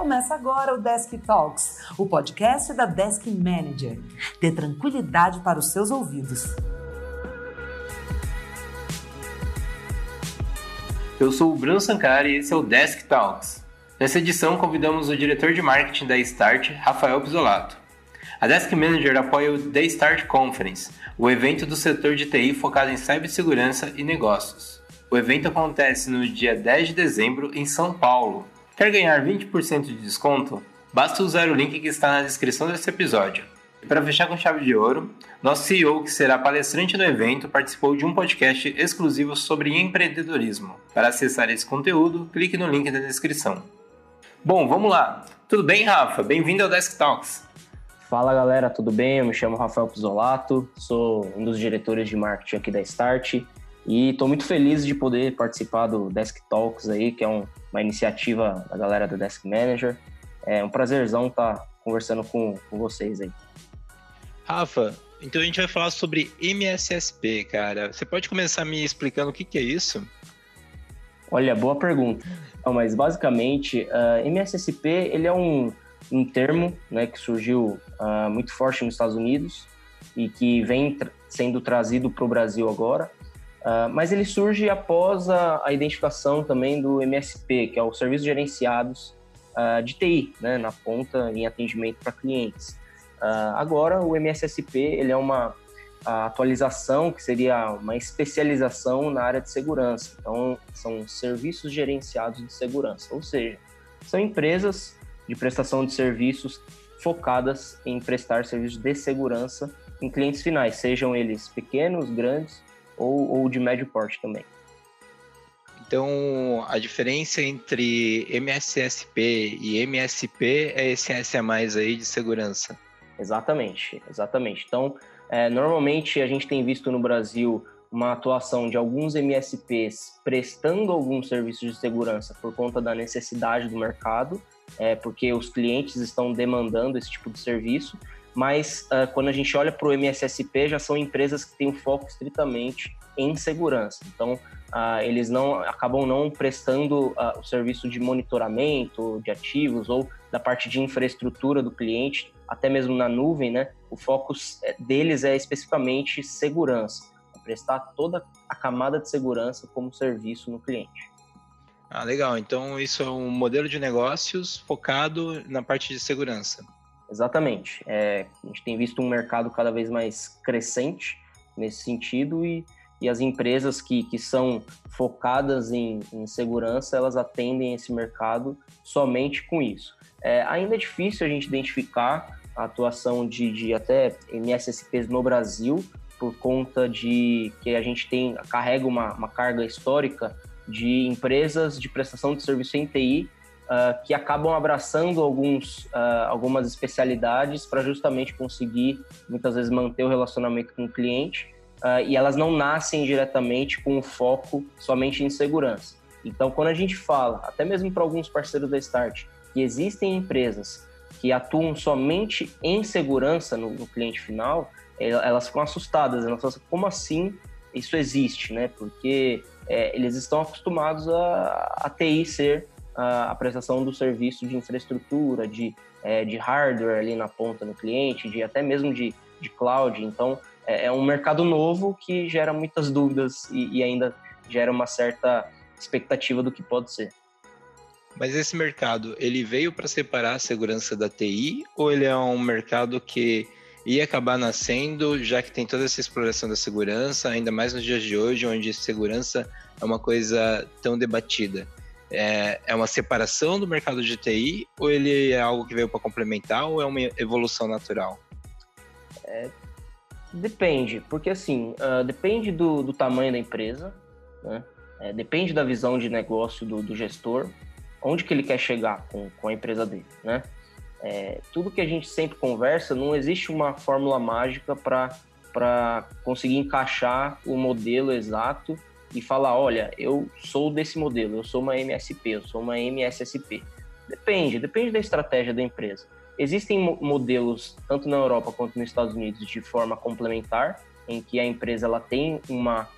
Começa agora o Desk Talks, o podcast da Desk Manager. Dê tranquilidade para os seus ouvidos. Eu sou o Bruno Sankari e esse é o Desk Talks. Nessa edição, convidamos o diretor de marketing da Start, Rafael Pisolato. A Desk Manager apoia o The Start Conference, o evento do setor de TI focado em cibersegurança e negócios. O evento acontece no dia 10 de dezembro em São Paulo. Quer ganhar 20% de desconto? Basta usar o link que está na descrição desse episódio. E para fechar com chave de ouro, nosso CEO, que será palestrante no evento, participou de um podcast exclusivo sobre empreendedorismo. Para acessar esse conteúdo, clique no link na descrição. Bom, vamos lá. Tudo bem, Rafa? Bem-vindo ao Desk Talks. Fala galera, tudo bem? Eu me chamo Rafael Pisolato, sou um dos diretores de marketing aqui da Start e estou muito feliz de poder participar do Desk Talks aí, que é um, uma iniciativa da galera do Desk Manager. É um prazerzão estar tá conversando com, com vocês aí. Rafa, então a gente vai falar sobre MSSP, cara. Você pode começar me explicando o que, que é isso? Olha, boa pergunta. Não, mas basicamente, uh, ah, MSSP ele é um, um termo né, que surgiu uh, muito forte nos Estados Unidos e que vem tra sendo trazido para o Brasil agora. Uh, mas ele surge após a, a, identificação também do MSP, que é o Serviços Gerenciados uh, de TI, né, na ponta em atendimento para clientes. Uh, agora, o MSSP ele é uma atualização que seria uma especialização na área de segurança. Então, são serviços gerenciados de segurança, ou seja, são empresas de prestação de serviços focadas em prestar serviços de segurança em clientes finais, sejam eles pequenos, grandes ou, ou de médio porte também. Então, a diferença entre MSSP e MSP é esse S mais aí de segurança. Exatamente, exatamente. Então, é, normalmente a gente tem visto no Brasil uma atuação de alguns MSPs prestando alguns serviços de segurança por conta da necessidade do mercado, é, porque os clientes estão demandando esse tipo de serviço, mas uh, quando a gente olha para o MSSP, já são empresas que têm um foco estritamente em segurança. Então, uh, eles não acabam não prestando uh, o serviço de monitoramento de ativos ou da parte de infraestrutura do cliente, até mesmo na nuvem, né? O foco é, deles é especificamente segurança, prestar toda a camada de segurança como serviço no cliente. Ah, legal. Então, isso é um modelo de negócios focado na parte de segurança. Exatamente. É, a gente tem visto um mercado cada vez mais crescente nesse sentido e, e as empresas que, que são focadas em, em segurança, elas atendem esse mercado somente com isso. É, ainda é difícil a gente identificar a atuação de, de até MSSPs no Brasil, por conta de que a gente tem carrega uma, uma carga histórica de empresas de prestação de serviço em TI uh, que acabam abraçando alguns, uh, algumas especialidades para justamente conseguir, muitas vezes, manter o relacionamento com o cliente. Uh, e elas não nascem diretamente com o foco somente em segurança. Então, quando a gente fala, até mesmo para alguns parceiros da Start, que existem empresas que atuam somente em segurança no, no cliente final, elas ficam assustadas, elas falam assim, como assim isso existe, né? Porque é, eles estão acostumados a, a TI ser a, prestação do serviço de infraestrutura, de, é, de hardware ali na ponta no cliente, de até mesmo de, de cloud. Então, é, é um mercado novo que gera muitas dúvidas e, e ainda gera uma certa expectativa do que pode ser. Mas esse mercado, ele veio para separar a segurança da TI ou ele é um mercado que ia acabar nascendo, já que tem toda essa exploração da segurança, ainda mais nos dias de hoje, onde segurança é uma coisa tão debatida? é, é uma separação do mercado de TI ou ele é algo que veio para complementar ou é uma evolução natural? É, depende, porque assim, uh, depende do, do, tamanho da empresa, né? é, depende da visão de negócio do, do, gestor, onde que ele quer chegar com, com a empresa dele, né? É, tudo que a gente sempre conversa, não existe uma fórmula mágica para conseguir encaixar o modelo exato e falar, olha, eu sou desse modelo, eu sou uma MSP, eu sou uma MSSP. Depende, depende da estratégia da empresa. Existem modelos, tanto na Europa quanto nos Estados Unidos, de forma complementar, em que a empresa ela tem uma,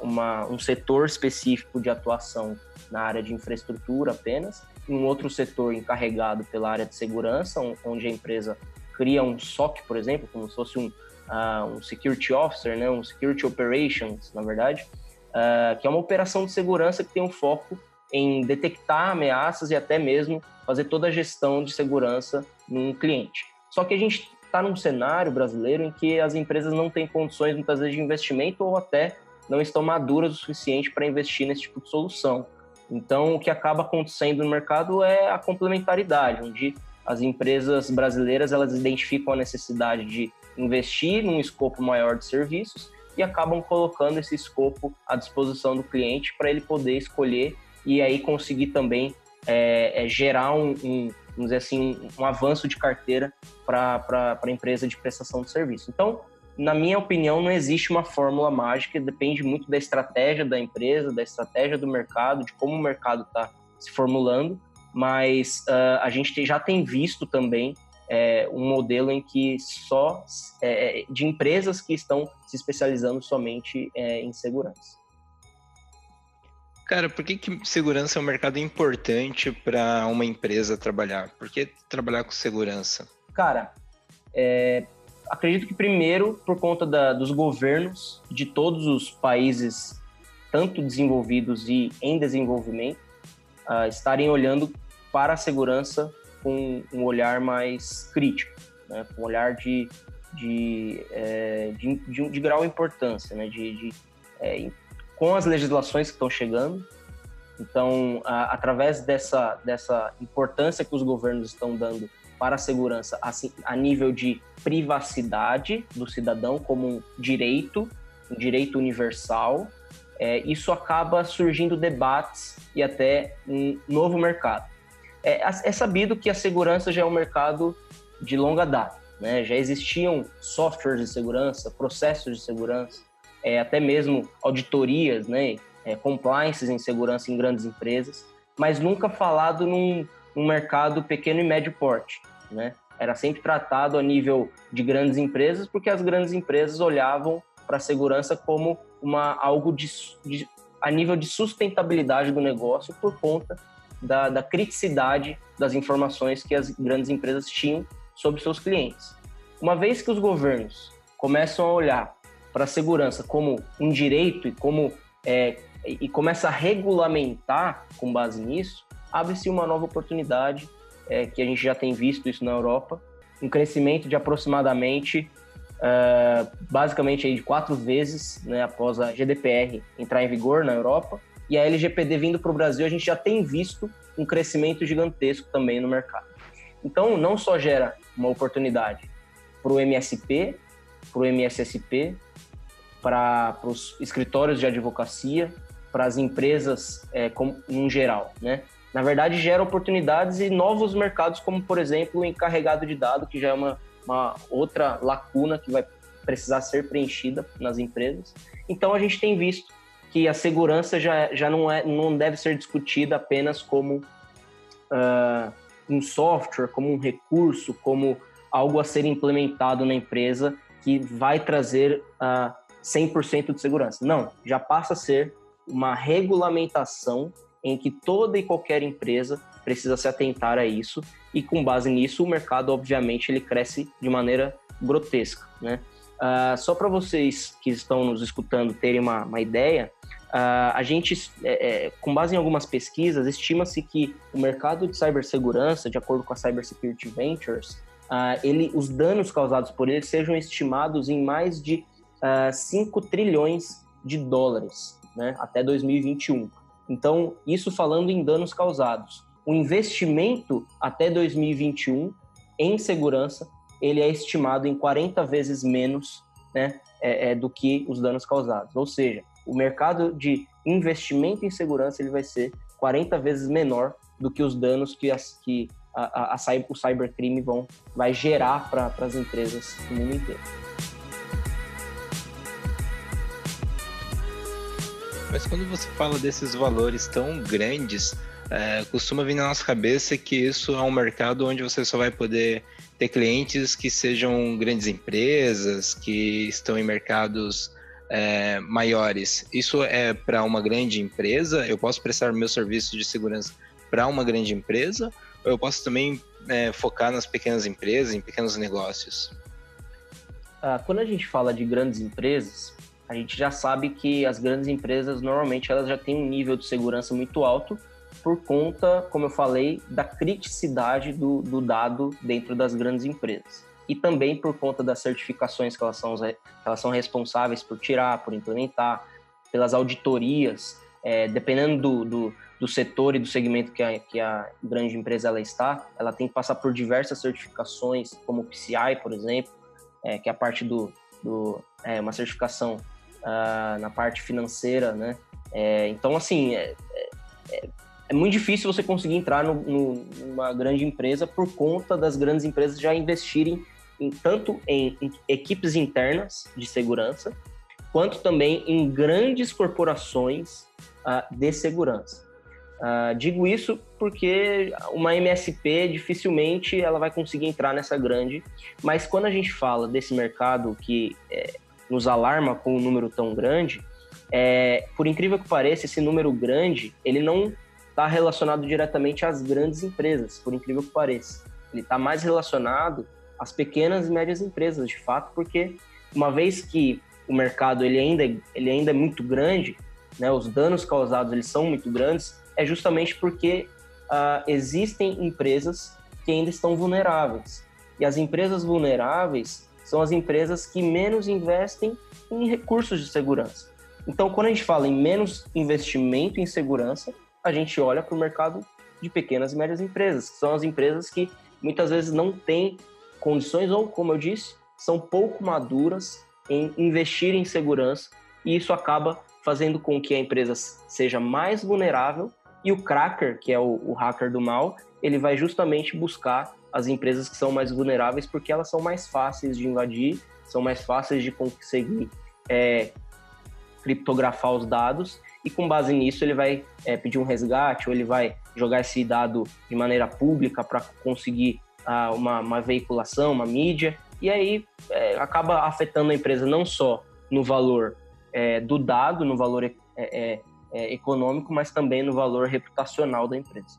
uma, um setor específico de atuação na área de infraestrutura apenas, um outro setor encarregado pela área de segurança, onde a empresa cria um SOC, por exemplo, como se fosse um, uh, um Security Officer, né, um Security Operations, na verdade, uh, que é uma operação de segurança que tem um foco em detectar ameaças e até mesmo fazer toda a gestão de segurança num cliente. Só que a gente está num cenário brasileiro em que as empresas não têm condições, muitas vezes, de investimento ou até não estão maduras o suficiente para investir nesse tipo de solução. Então, o que acaba acontecendo no mercado é a complementaridade, onde as empresas brasileiras elas identificam a necessidade de investir num escopo maior de serviços e acabam colocando esse escopo à disposição do cliente para ele poder escolher e aí conseguir também é, é, gerar um, um, vamos dizer assim, um, um avanço de carteira para a empresa de prestação de serviço. Então, na minha opinião, não existe uma fórmula mágica, depende muito da estratégia da empresa, da estratégia do mercado, de como o mercado está se formulando, mas uh, a gente já tem visto também é, um modelo em que só é, é, de empresas que estão se especializando somente é, em segurança. Cara, por que, que segurança é um mercado importante para uma empresa trabalhar? Por que trabalhar com segurança? Cara, é, acredito que primeiro por conta da, dos governos de todos os países, tanto desenvolvidos e em desenvolvimento, uh, estarem olhando para a segurança com um olhar mais crítico, né? com um olhar de, de, é, de, de, de, grau importância, né? de, de é, com as legislações que estão chegando. Então, a, através dessa, dessa importância que os governos estão dando para a segurança, assim, a nível de privacidade do cidadão como um direito, um direito universal, é, isso acaba surgindo debates e até um novo mercado. É, é sabido que a segurança já é um mercado de longa data, né? já existiam softwares de segurança, processos de segurança, é, até mesmo auditorias, né? É, compliances em segurança em grandes empresas, mas nunca falado num, num mercado pequeno e médio porte né? Era sempre tratado a nível de grandes empresas, porque as grandes empresas olhavam para a segurança como uma algo de, de, a nível de sustentabilidade do negócio por conta da, da criticidade das informações que as grandes empresas tinham sobre seus clientes. Uma vez que os governos começam a olhar para a segurança como um direito e como é, e começa a regulamentar com base nisso, abre-se uma nova oportunidade é, que a gente já tem visto isso na Europa, um crescimento de aproximadamente, uh, basicamente aí de quatro vezes, né, após a GDPR entrar em vigor na Europa, e a LGPD vindo para o Brasil, a gente já tem visto um crescimento gigantesco também no mercado. Então, não só gera uma oportunidade para o MSP, para o MSSP, para os escritórios de advocacia, para as empresas é, como, em geral, né? na verdade, gera oportunidades e novos mercados, como, por exemplo, o encarregado de dado, que já é uma, uma outra lacuna que vai precisar ser preenchida nas empresas. Então, a gente tem visto que a segurança já, já não, é, não deve ser discutida apenas como uh, um software, como um recurso, como algo a ser implementado na empresa que vai trazer uh, ah, 100% de segurança. Não, já passa a ser uma regulamentação em que toda e qualquer empresa precisa se atentar a isso e com base nisso o mercado obviamente ele cresce de maneira grotesca, né? Uh, só para vocês que estão nos escutando terem uma, uma ideia, uh, a gente, é, é, com base em algumas pesquisas, estima-se que o mercado de cibersegurança, de acordo com a Cybersecurity Ventures, uh, ele, os danos causados por ele sejam estimados em mais de uh, 5 trilhões de dólares né, até 2021. Então, isso falando em danos causados. O investimento até 2021 em segurança, ele é estimado em 40 vezes menos né, é, é, do que os danos causados. Ou seja, o mercado de investimento em segurança ele vai ser 40 vezes menor do que os danos que, as, que a, a, o cybercrime vão, vai gerar para as empresas no mundo inteiro. Mas quando você fala desses valores tão grandes, é, costuma vir na nossa cabeça que isso é um mercado onde você só vai poder ter clientes que sejam grandes empresas, que estão em mercados é, maiores. Isso é para uma grande empresa? Eu posso prestar meu serviço de segurança para uma grande empresa? Eu posso também é, focar nas pequenas empresas, em pequenos negócios? Ah, quando a gente fala de grandes empresas, a gente já sabe que as grandes empresas normalmente elas já têm um nível de segurança muito alto por conta, como eu falei, da criticidade do, do dado dentro das grandes empresas. E também por conta das certificações que elas, são, elas são responsáveis por tirar, por implementar, pelas auditorias, é, dependendo do, do, do, setor e do segmento que a, que a grande empresa ela está, ela tem que passar por diversas certificações, como o PCI, por exemplo, é, que é a parte do, do é, uma certificação uh, na parte financeira, né? É, então, assim, é, é, é, muito difícil você conseguir entrar no, no, numa grande empresa por conta das grandes empresas já investirem em, tanto em, em equipes internas de segurança, quanto também em grandes corporações uh, de segurança. Uh, digo isso porque uma MSP dificilmente ela vai conseguir entrar nessa grande, mas quando a gente fala desse mercado que é, nos alarma com um número tão grande, é, por incrível que pareça, esse número grande ele não está relacionado diretamente às grandes empresas, por incrível que pareça. Ele está mais relacionado às pequenas e médias empresas, de fato, porque uma vez que o mercado ele ainda, ele ainda é muito grande, né, os danos causados eles são muito grandes, é justamente porque uh, existem empresas que ainda estão vulneráveis. E as empresas vulneráveis são as empresas que menos investem em recursos de segurança. Então, quando a gente fala em menos investimento em segurança, a gente olha para o mercado de pequenas e médias empresas, que são as empresas que muitas vezes não têm condições ou, como eu disse, são pouco maduras em investir em segurança e isso acaba fazendo com que a empresa seja mais vulnerável e o cracker, que é o, o hacker do mal, ele vai justamente buscar as empresas que são mais vulneráveis porque elas são mais fáceis de invadir, são mais fáceis de conseguir é, criptografar os dados e com base nisso ele vai é, pedir um resgate ou ele vai jogar esse dado de maneira pública para conseguir ah, uma, uma, veiculação, uma mídia e aí é, acaba afetando a empresa não só no valor é, do dado, no valor é, é, é, econômico, mas também no valor reputacional da empresa.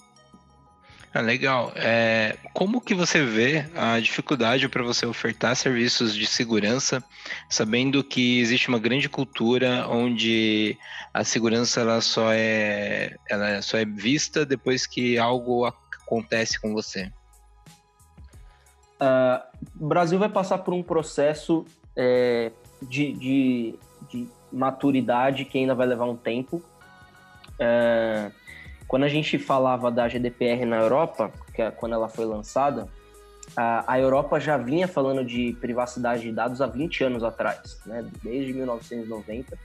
Ah, legal. É, como que você vê a dificuldade para você ofertar serviços de segurança, sabendo que existe uma grande cultura onde a segurança ela só é, ela só é vista depois que algo acontece com você? Uh, o Brasil vai passar por um processo é, de, de, de maturidade que ainda vai levar um tempo. É, quando a gente falava da GDPR na Europa, que é quando ela foi lançada, a, a, Europa já vinha falando de privacidade de dados há 20 anos atrás, né? desde 1990.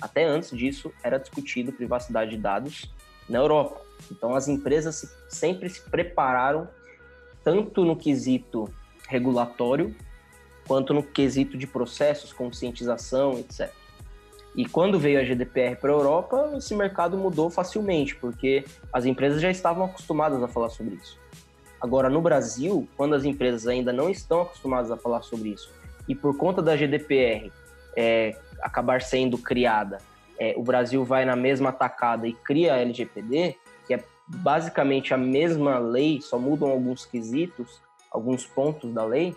Até antes disso, era discutido privacidade de dados na Europa. Então, as empresas se, sempre se prepararam, tanto no quesito regulatório, quanto no quesito de processos, conscientização, etc. E quando veio a GDPR para a Europa, esse mercado mudou facilmente, porque as empresas já estavam acostumadas a falar sobre isso. Agora, no Brasil, quando as empresas ainda não estão acostumadas a falar sobre isso, e por conta da GDPR é, acabar sendo criada, é, o Brasil vai na mesma tacada e cria a LGPD, que é basicamente a mesma lei, só mudam alguns quesitos, alguns pontos da lei,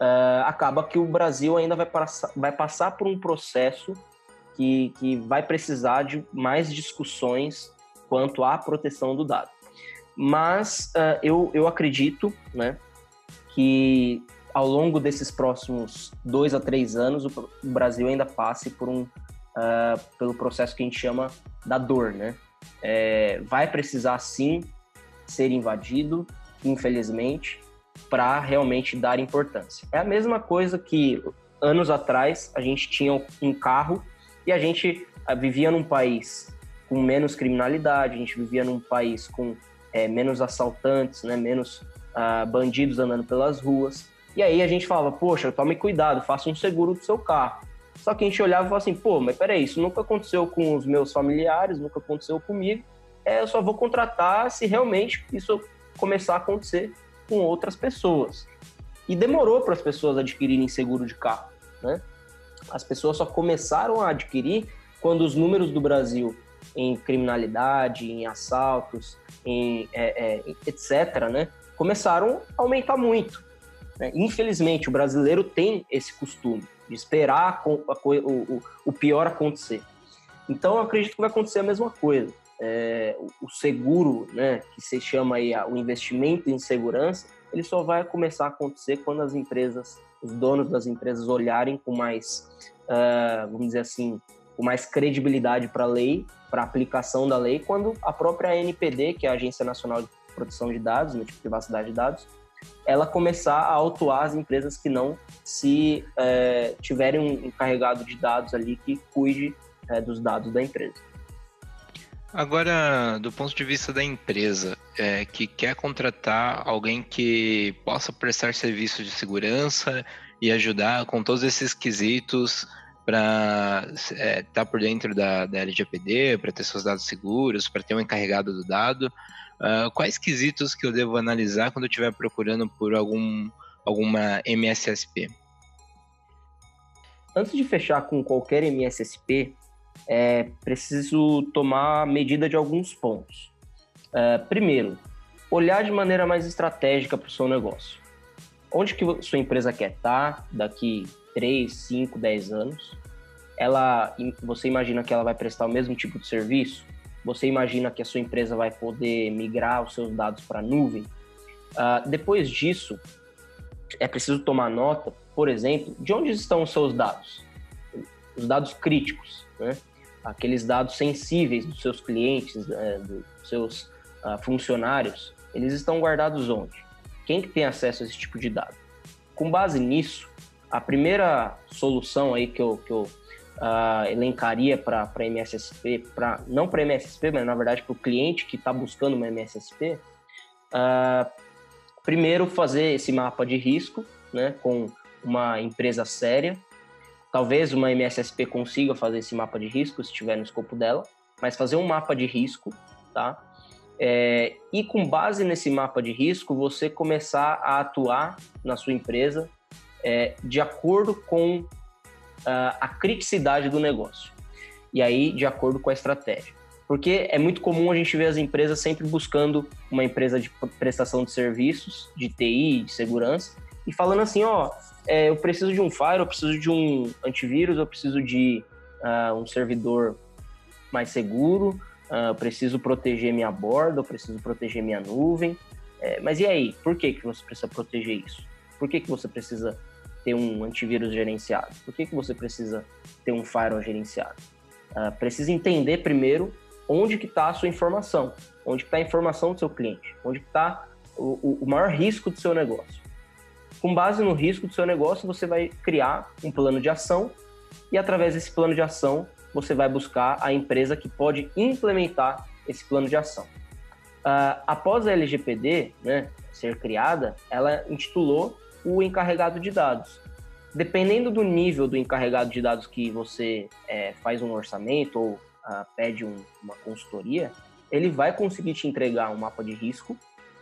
uh, acaba que o Brasil ainda vai, vai passar por um processo que, que vai precisar de mais discussões quanto à proteção do dado. Mas uh, eu, eu acredito né, que ao longo desses próximos dois a três anos o, Brasil ainda passe por um, uh, pelo processo que a gente chama da dor. Né? É, vai precisar sim ser invadido, infelizmente, para realmente dar importância. É a mesma coisa que anos atrás a gente tinha um carro e a gente ah, vivia num país com menos criminalidade, a gente vivia num país com é, menos assaltantes, né, menos uh, bandidos andando pelas ruas. E aí a gente falava, poxa, tome cuidado, faça um seguro do seu carro. Só que a gente olhava e falava assim, pô, mas peraí, isso nunca aconteceu com os meus familiares, nunca aconteceu comigo. É, eu só vou contratar se realmente isso começar a acontecer com outras pessoas. E demorou para as pessoas adquirirem seguro de carro, né? As pessoas só começaram a adquirir quando os números do Brasil em criminalidade, em assaltos, em é, é, etc., né, começaram a aumentar muito. Né? Infelizmente, o brasileiro tem esse costume de esperar o, o, pior acontecer. Então, eu acredito que vai acontecer a mesma coisa. É, o seguro, né, que se chama aí o investimento em segurança, ele só vai começar a acontecer quando as empresas, os donos das empresas olharem com mais, uh, vamos dizer assim, com mais credibilidade para a lei, para a aplicação da lei, quando a própria NPD, que é a Agência Nacional de Proteção de Dados, né, de privacidade de dados, ela começar a autuar as empresas que não se é, tiverem um encarregado de dados ali que cuide é, dos dados da empresa. Agora, do ponto de vista da empresa, é, que quer contratar alguém que possa prestar serviços de segurança e ajudar com todos esses quesitos para estar é, tá por dentro da, da LGPD, para ter seus dados seguros, para ter um encarregado do dado, uh, quais quesitos que eu devo analisar quando eu estiver procurando por algum, alguma MSSP? Antes de fechar com qualquer MSSP, é preciso tomar medida de alguns pontos. É, primeiro, olhar de maneira mais estratégica para o seu negócio. Onde que sua empresa quer estar daqui 3, 5, 10 anos? Ela, você imagina que ela vai prestar o mesmo tipo de serviço? Você imagina que a sua empresa vai poder migrar os seus dados para a nuvem? Uh, depois disso, é preciso tomar nota, por exemplo, de onde estão os seus dados? Os dados críticos né? aqueles dados sensíveis dos seus clientes, é, dos seus uh, funcionários, eles estão guardados onde? Quem que tem acesso a esse tipo de dado? Com base nisso, a primeira solução aí que eu, que eu uh, elencaria para MSSP, pra, não para MSSP, mas na verdade para o cliente que está buscando uma MSSP, uh, ah, primeiro fazer esse mapa de risco né, com uma empresa séria, Talvez uma MSSP consiga fazer esse mapa de risco, se estiver no escopo dela, mas fazer um mapa de risco, tá? É, e com base nesse mapa de risco, você começar a atuar na sua empresa é, de acordo com uh, a criticidade do negócio. E aí, de acordo com a estratégia. Porque é muito comum a gente ver as empresas sempre buscando uma empresa de prestação de serviços, de TI, de segurança, e falando assim, ó, é, eu preciso de um Fire, eu preciso de um antivírus, eu preciso de uh, um servidor mais seguro, uh, eu preciso proteger minha borda, eu preciso proteger minha nuvem. É, mas e aí, por que, que você precisa proteger isso? Por que, que você precisa ter um antivírus gerenciado? Por que, que você precisa ter um firewall gerenciado? Uh, precisa entender primeiro onde que está a sua informação, onde está a informação do seu cliente, onde está o, o maior risco do seu negócio. Com base no risco do seu negócio, você vai criar um plano de ação e através desse plano de ação, você vai buscar a empresa que pode implementar esse plano de ação. Uh, após a LGPD né, ser criada, ela intitulou o encarregado de dados. Dependendo do nível do encarregado de dados que você é, faz um orçamento ou uh, pede um, uma consultoria, ele vai conseguir te entregar um mapa de risco,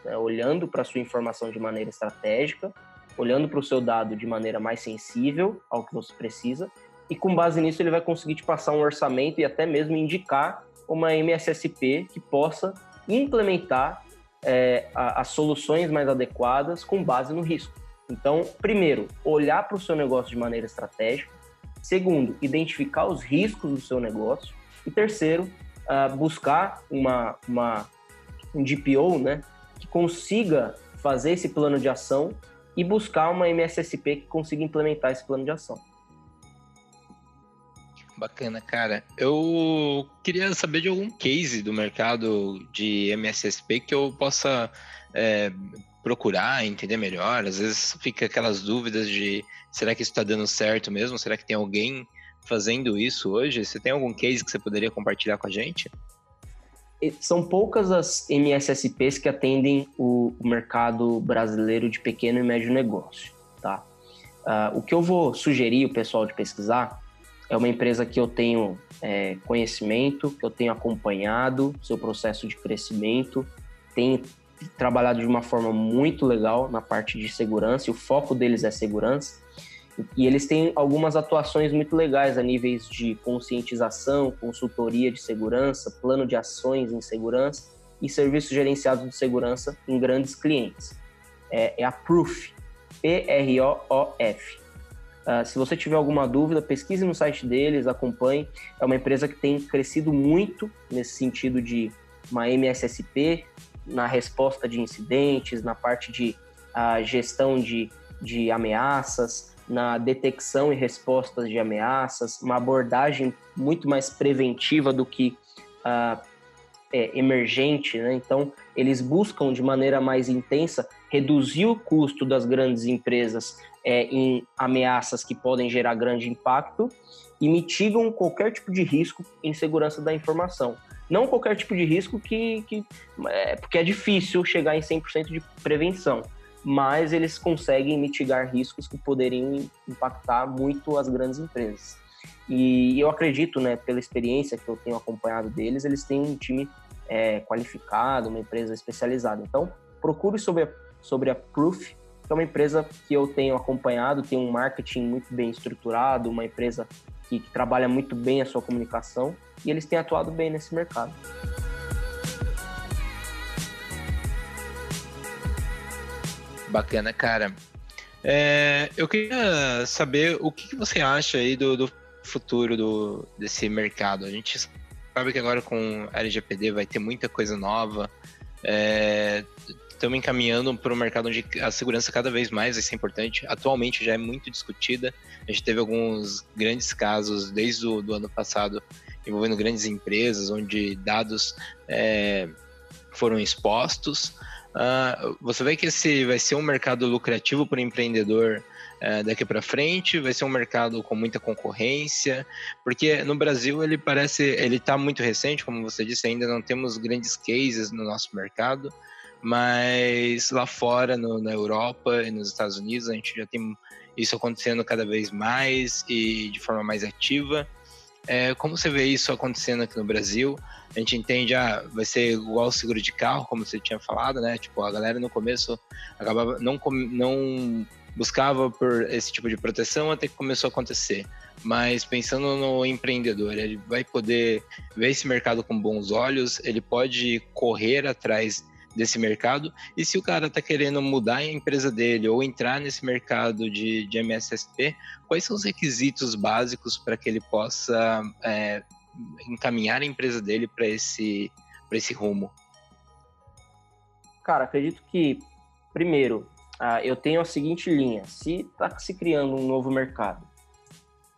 né, olhando para sua informação de maneira estratégica, olhando para o seu dado de maneira mais sensível ao que você precisa, e com base nisso ele vai conseguir te passar um orçamento e até mesmo indicar uma MSSP que possa implementar é, a, as soluções mais adequadas com base no risco. Então, primeiro, olhar para o seu negócio de maneira estratégica. Segundo, identificar os riscos do seu negócio. E terceiro, uh, buscar uma, uma, um DPO né, que consiga fazer esse plano de ação e buscar uma MSSP que consiga implementar esse plano de ação. Bacana, cara. Eu queria saber de algum case do mercado de MSSP que eu possa é, procurar, entender melhor. Às vezes fica aquelas dúvidas de será que isso está dando certo mesmo? Será que tem alguém fazendo isso hoje? Você tem algum case que você poderia compartilhar com a gente? São poucas as MSSPs que atendem o, mercado brasileiro de pequeno e médio negócio, tá? Uh, o que eu vou sugerir o pessoal de pesquisar é uma empresa que eu tenho é, conhecimento, que eu tenho acompanhado seu processo de crescimento, tem trabalhado de uma forma muito legal na parte de segurança, e o foco deles é segurança, E eles têm algumas atuações muito legais a níveis de conscientização, consultoria de segurança, plano de ações em segurança e serviços gerenciados de segurança em grandes clientes. É, é a Proof, P-R-O-O-F. Uh, se você tiver alguma dúvida, pesquise no site deles, acompanhe. É uma empresa que tem crescido muito nesse sentido de uma MSSP, na resposta de incidentes, na parte de uh, gestão de, de ameaças, na detecção e respostas de ameaças, uma abordagem muito mais preventiva do que uh, é, emergente. Né? Então, eles buscam de maneira mais intensa reduzir o custo das grandes empresas é, em ameaças que podem gerar grande impacto e mitigam qualquer tipo de risco em segurança da informação. Não qualquer tipo de risco que, que é, porque é difícil chegar em 100% de prevenção, mas eles conseguem mitigar riscos que poderiam impactar muito as grandes empresas. E eu acredito, né, pela experiência que eu tenho acompanhado deles, eles têm um time é, qualificado, uma empresa especializada. Então, procure sobre a, sobre a Proof, que é uma empresa que eu tenho acompanhado, tem um marketing muito bem estruturado, uma empresa que, que trabalha muito bem a sua comunicação e eles têm atuado bem nesse mercado. Bacana, cara. É, eu queria saber o que, você acha aí do, do, futuro do, desse mercado. A gente sabe que agora com LGPD vai ter muita coisa nova. É, estamos encaminhando para um mercado onde a segurança cada vez mais vai ser importante. Atualmente já é muito discutida. A gente teve alguns grandes casos desde o do ano passado envolvendo grandes empresas, onde dados é, foram expostos. Uh, você vê que esse vai ser um mercado lucrativo para o empreendedor uh, daqui para frente, vai ser um mercado com muita concorrência, porque no Brasil ele parece, ele está muito recente, como você disse, ainda não temos grandes cases no nosso mercado, mas lá fora, no, na Europa e nos Estados Unidos, a gente já tem isso acontecendo cada vez mais e de forma mais ativa. É, como você vê isso acontecendo aqui no Brasil? A gente entende, ah, vai ser igual o seguro de carro, como você tinha falado, né? Tipo, a galera no começo acabava não, não buscava por esse tipo de proteção até que começou a acontecer. Mas pensando no empreendedor, ele vai poder ver esse mercado com bons olhos, ele pode correr atrás desse mercado. E se o cara está querendo mudar a empresa dele ou entrar nesse mercado de, de MSSP, quais são os requisitos básicos para que ele possa é, encaminhar a empresa dele para esse, esse rumo? Cara, acredito que, primeiro, uh, eu tenho a seguinte linha: se está se criando um novo mercado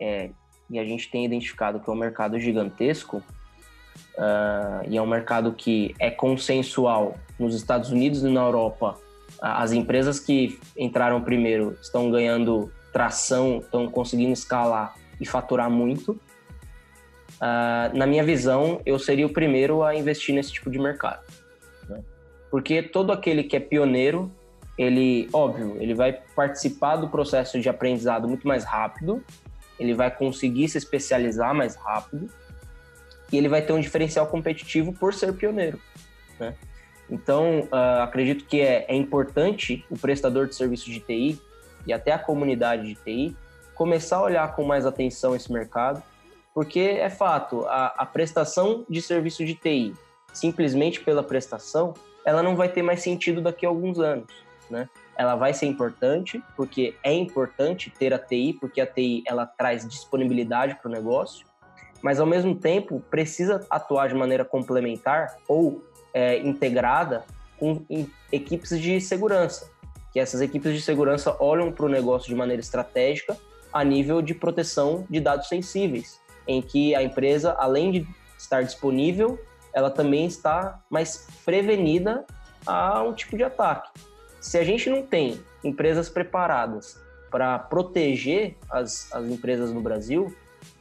é, e a gente tem identificado que é um mercado gigantesco, uh, e é um mercado que é consensual nos Estados Unidos e na Europa. As empresas que entraram primeiro estão ganhando tração, estão conseguindo escalar e faturar muito. Uh, na minha visão, eu seria o primeiro a investir nesse tipo de mercado. Né? Porque todo aquele que é pioneiro, ele, óbvio, ele vai participar do processo de aprendizado muito mais rápido, ele vai conseguir se especializar mais rápido, e ele vai ter um diferencial competitivo por ser pioneiro. Né? Então, uh, acredito que é, é importante o prestador de serviço de TI e até a comunidade de TI começar a olhar com mais atenção esse mercado, porque é fato, a, a prestação de serviço de TI, simplesmente pela prestação, ela não vai ter mais sentido daqui a alguns anos, né? Ela vai ser importante, porque é importante ter a TI, porque a TI ela traz disponibilidade para o negócio, mas ao mesmo tempo precisa atuar de maneira complementar ou é, integrada com equipes de segurança, que essas equipes de segurança olham para o negócio de maneira estratégica a nível de proteção de dados sensíveis, em que a empresa, além de estar disponível, ela também está mais prevenida a um tipo de ataque. Se a gente não tem empresas preparadas para proteger as, as empresas no Brasil,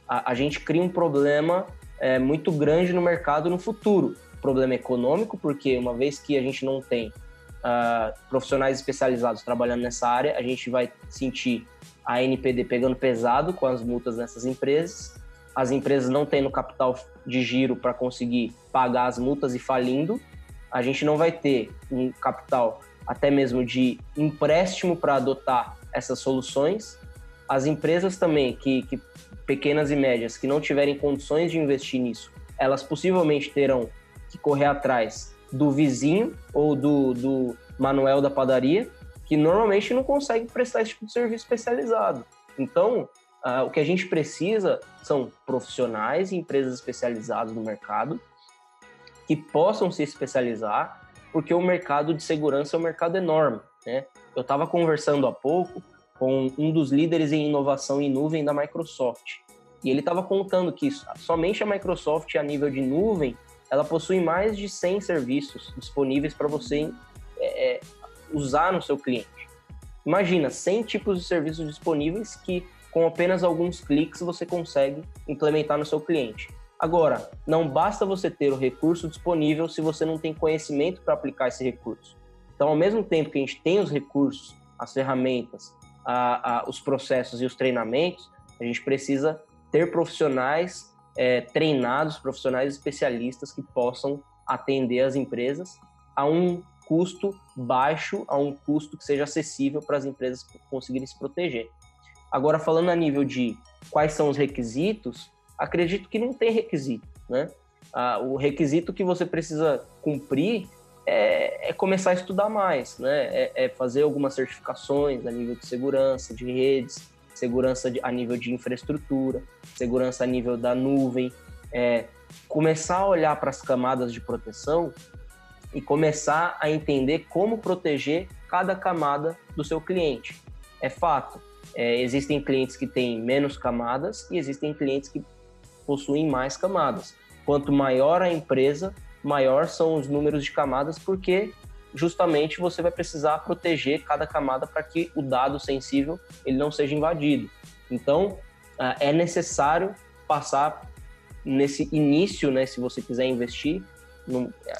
a, a gente cria um problema é, muito grande no mercado no futuro. Problema econômico, porque uma vez que a gente não tem uh, profissionais especializados trabalhando nessa área, a gente vai sentir a NPD pegando pesado com as multas nessas empresas, as empresas não tendo capital de giro para conseguir pagar as multas e falindo, a gente não vai ter um capital até mesmo de empréstimo para adotar essas soluções. As empresas também, que, que pequenas e médias, que não tiverem condições de investir nisso, elas possivelmente terão que correr atrás do vizinho ou do, do Manuel da padaria, que normalmente não consegue prestar esse tipo de serviço especializado. Então, uh, o que a gente precisa são profissionais e empresas especializadas no mercado que possam se especializar, porque o mercado de segurança é um mercado enorme. Né? Eu estava conversando há pouco com um dos líderes em inovação em nuvem da Microsoft. E ele estava contando que somente a Microsoft, a nível de nuvem, ela possui mais de 100 serviços disponíveis para você é, é, usar no seu cliente. Imagina, 100 tipos de serviços disponíveis que, com apenas alguns cliques, você consegue implementar no seu cliente. Agora, não basta você ter o recurso disponível se você não tem conhecimento para aplicar esse recurso. Então, ao mesmo tempo que a gente tem os recursos, as ferramentas, a, a, os processos e os treinamentos, a gente precisa ter profissionais é, treinados, profissionais especialistas que possam atender as empresas a um custo baixo, a um custo que seja acessível para as empresas conseguirem se proteger. Agora, falando a nível de quais são os requisitos, acredito que não tem requisito, né? Ah, o requisito que você precisa cumprir é, é, começar a estudar mais, né? É, é, fazer algumas certificações a nível de segurança de redes, segurança a nível de infraestrutura, segurança a nível da nuvem, é, começar a olhar para as camadas de proteção e começar a entender como proteger cada camada do seu cliente. É fato, é, existem clientes que têm menos camadas e existem clientes que possuem mais camadas. Quanto maior a empresa, maior são os números de camadas, porque justamente você vai precisar proteger cada camada para que o dado sensível ele não seja invadido. Então, ah, é necessário passar nesse início, né, se você quiser investir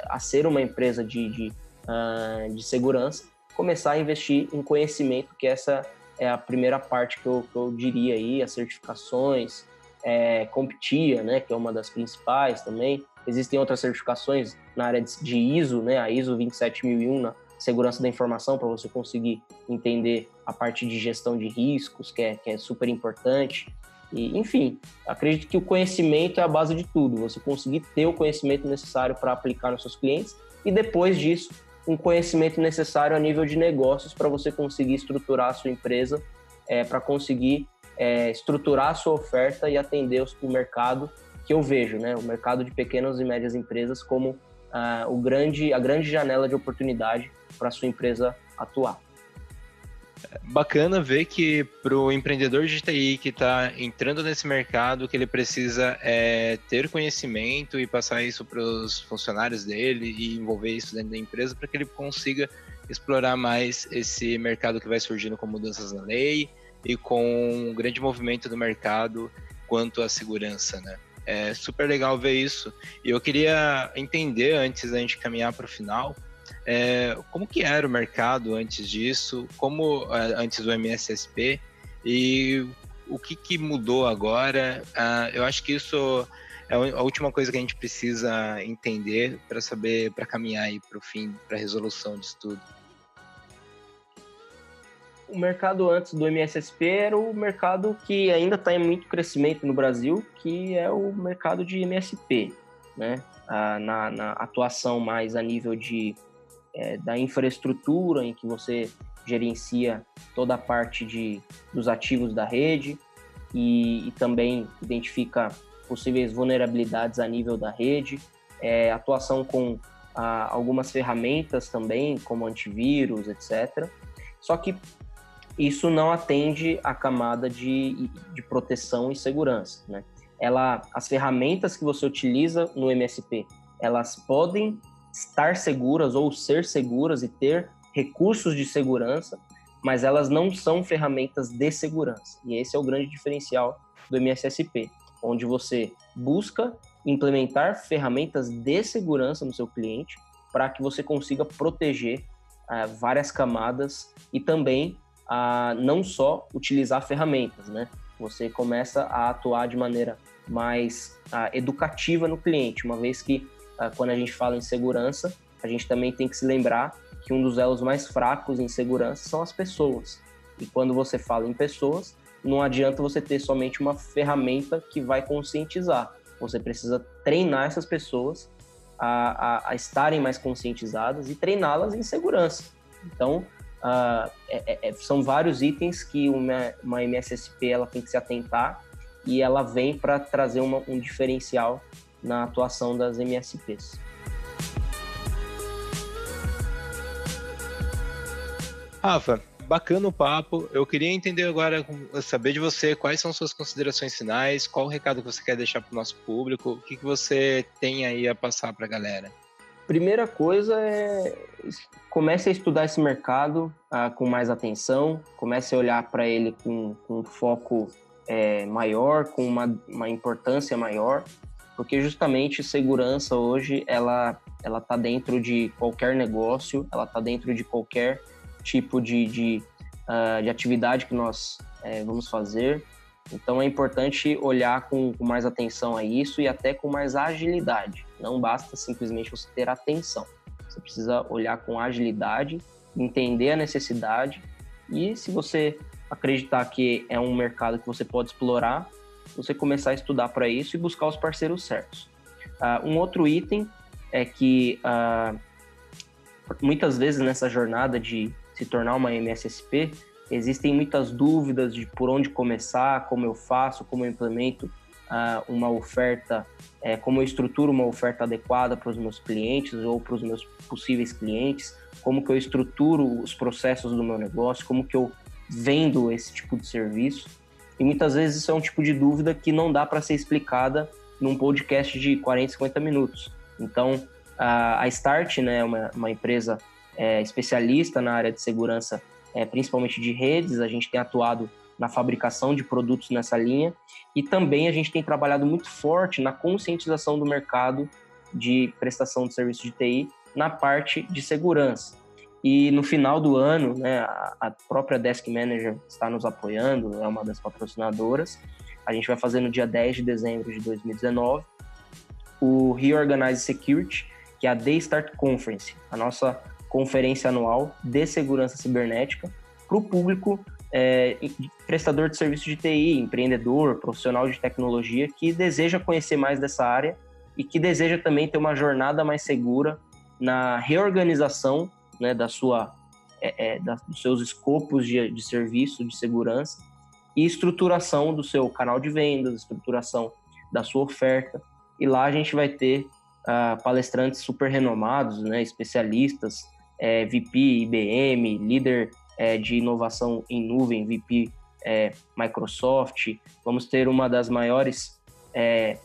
a ser uma empresa de, de, uh, de, segurança, começar a investir em conhecimento, que essa é a primeira parte que eu, que eu diria aí, as certificações, é, CompTIA, né, que é uma das principais também, Existem outras certificações na área de ISO, né, a ISO 27001 na segurança da informação, para você conseguir entender a parte de gestão de riscos, que é, que é super importante. E, enfim, acredito que o conhecimento é a base de tudo. Você conseguir ter o conhecimento necessário para aplicar nos seus clientes e depois disso, um conhecimento necessário a nível de negócios para você conseguir estruturar a sua empresa, é, para conseguir é, estruturar a sua oferta e atender o mercado que eu vejo, né, o mercado de pequenas e médias empresas como uh, o grande, a grande janela de oportunidade para a sua empresa atuar. Bacana ver que para o empreendedor de TI que está entrando nesse mercado, que ele precisa é, ter conhecimento e passar isso para os funcionários dele e envolver isso dentro da empresa para que ele consiga explorar mais esse mercado que vai surgindo com mudanças na lei e com um grande movimento do mercado quanto à segurança, né? É super legal ver isso. E eu queria entender, antes da gente caminhar para o final, é, como que era o mercado antes disso, como é, antes do MSSP e o que, que mudou agora. Ah, eu acho que isso é a última coisa que a gente precisa entender para saber, para caminhar para o fim, para a resolução disso tudo o mercado antes do MSSP era o mercado que ainda está em muito crescimento no Brasil, que é o mercado de MSP, né? Ah, na, na, atuação mais a nível de, é, da infraestrutura, em que você gerencia toda a parte de, dos ativos da rede e, e também identifica possíveis vulnerabilidades a nível da rede, é, atuação com ah, algumas ferramentas também, como antivírus, etc. Só que isso não atende à camada de, de proteção e segurança, né? Ela, as ferramentas que você utiliza no MSP, elas podem estar seguras ou ser seguras e ter recursos de segurança, mas elas não são ferramentas de segurança. E esse é o grande diferencial do MSSP, onde você busca implementar ferramentas de segurança no seu cliente para que você consiga proteger uh, várias camadas e também a não só utilizar ferramentas, né? Você começa a atuar de maneira mais uh, educativa no cliente, uma vez que uh, quando a gente fala em segurança, a gente também tem que se lembrar que um dos elos mais fracos em segurança são as pessoas. E quando você fala em pessoas, não adianta você ter somente uma ferramenta que vai conscientizar. Você precisa treinar essas pessoas a, a, a estarem mais conscientizadas e treiná-las em segurança. Então, uh, é, é, são vários itens que uma, uma MSSP ela tem que se atentar e ela vem para trazer uma, um diferencial na atuação das MSPs. Rafa, bacana o papo. Eu queria entender agora, saber de você quais são suas considerações finais, qual o recado que você quer deixar para o nosso público, o que, que você tem aí a passar para a galera. Primeira coisa é comece a estudar esse mercado ah, com mais atenção, comece a olhar para ele com, com um foco é, maior, com uma, uma importância maior, porque justamente segurança hoje ela ela está dentro de qualquer negócio, ela está dentro de qualquer tipo de, de, uh, de atividade que nós é, vamos fazer. Então é importante olhar com, com, mais atenção a isso e até com mais agilidade. Não basta simplesmente você ter atenção. Você precisa olhar com agilidade, entender a necessidade e se você acreditar que é um mercado que você pode explorar, você começar a estudar para isso e buscar os parceiros certos. Uh, um outro item é que uh, muitas vezes nessa jornada de se tornar uma MSSP, existem muitas dúvidas de por onde começar, como eu faço, como eu implemento uh, uma oferta, é, como eu estruturo uma oferta adequada para os meus clientes ou para os meus possíveis clientes, como que eu estruturo os processos do meu negócio, como que eu vendo esse tipo de serviço. E muitas vezes isso é um tipo de dúvida que não dá para ser explicada num podcast de 40, 50 minutos. Então, a Start, né, uma, uma empresa é, especialista na área de segurança, é, principalmente de redes, a gente tem atuado na fabricação de produtos nessa linha e também a gente tem trabalhado muito forte na conscientização do mercado de prestação de serviço de TI na parte de segurança. E no final do ano, né, a própria Desk Manager está nos apoiando, é uma das patrocinadoras. A gente vai fazer no dia 10 de dezembro de 2019 o Reorganize Security, que é a Day Start Conference, a nossa conferência anual de segurança cibernética para o público é, prestador de serviço de TI, empreendedor, profissional de tecnologia que deseja conhecer mais dessa área e que deseja também ter uma jornada mais segura na reorganização né, da sua, é, é, da, dos seus escopos de, de serviço de segurança e estruturação do seu canal de vendas, estruturação da sua oferta. E lá a gente vai ter uh, palestrantes super renomados, né, especialistas é, VP IBM, líder é, de inovação em nuvem, VP é, Microsoft. Vamos ter uma das maiores é,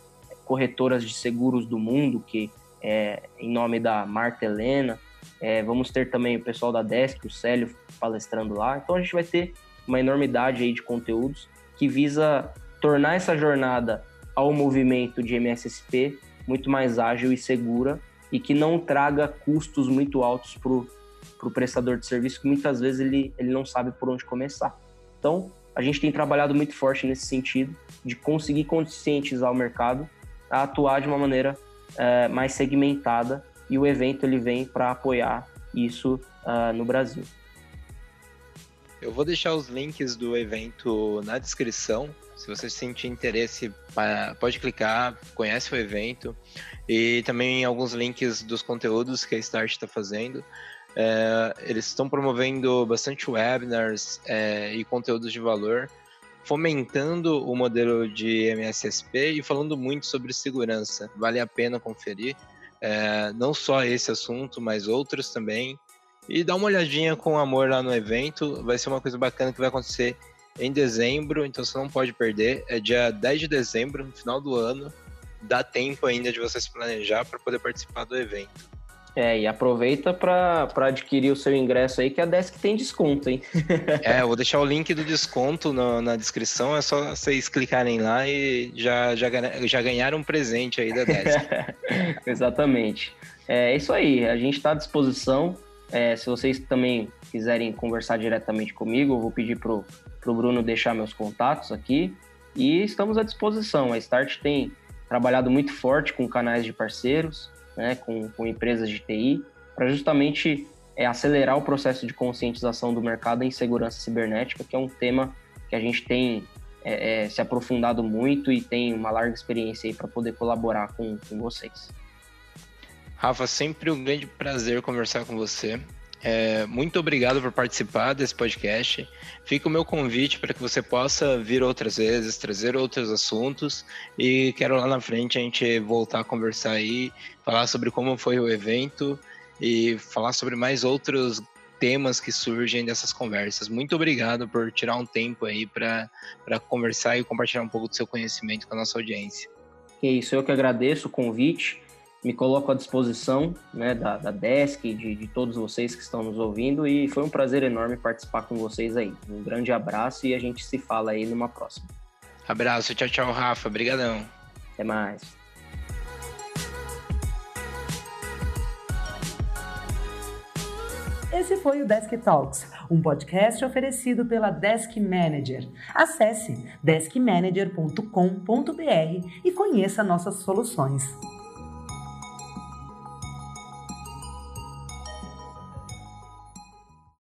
corretoras de seguros do mundo, que é em nome da Marta Helena. É, vamos ter também o pessoal da Desk, o Célio, palestrando lá. Então a gente vai ter uma enormidade aí de conteúdos que visa tornar essa jornada ao movimento de MSSP muito mais ágil e segura e que não traga custos muito altos para o prestador de serviço, que muitas vezes ele, ele não sabe por onde começar. Então, a gente tem trabalhado muito forte nesse sentido, de conseguir conscientizar o mercado a atuar de uma maneira é, mais segmentada, e o evento ele vem para apoiar isso uh, no Brasil. Eu vou deixar os links do evento na descrição. Se você sentir interesse, pode clicar, conhece o evento e também alguns links dos conteúdos que a Start está fazendo. É, eles estão promovendo bastante webinars é, e conteúdos de valor, fomentando o modelo de MSSP e falando muito sobre segurança. Vale a pena conferir. É, não só esse assunto, mas outros também. E dá uma olhadinha com amor lá no evento, vai ser uma coisa bacana que vai acontecer em dezembro, então você não pode perder. É dia 10 de dezembro, no final do ano. Dá tempo ainda de você se planejar para poder participar do evento. É, e aproveita para adquirir o seu ingresso aí, que a Desk tem desconto, hein? é, eu vou deixar o link do desconto no, na descrição, é só vocês clicarem lá e já, já, já ganharam um presente aí da Desk. Exatamente. É isso aí, a gente está à disposição. É, se vocês também quiserem conversar diretamente comigo, eu vou pedir pro, pro Bruno deixar meus contatos aqui. E estamos à disposição. A Start tem trabalhado muito forte com canais de parceiros, né, com, com empresas de TI, para justamente é, acelerar o processo de conscientização do mercado em segurança cibernética, que é um tema que a gente tem é, é, se aprofundado muito e tem uma larga experiência aí para poder colaborar com, com vocês. Rafa, sempre um grande prazer conversar com você. É, muito obrigado por participar desse podcast. Fica o meu convite para que você possa vir outras vezes, trazer outros assuntos e quero lá na frente a gente voltar a conversar aí, falar sobre como foi o evento e falar sobre mais outros temas que surgem dessas conversas. Muito obrigado por tirar um tempo aí para conversar e compartilhar um pouco do seu conhecimento com a nossa audiência. É isso, eu que agradeço o convite me coloco à disposição né, da, da Desk, de, de todos vocês que estão nos ouvindo e foi um prazer enorme participar com vocês aí. Um grande abraço e a gente se fala aí numa próxima. Abraço, tchau, tchau, Rafa. Obrigadão. Até mais. Esse foi o Desk Talks, um podcast oferecido pela Desk Manager. Acesse deskmanager.com.br e conheça nossas soluções.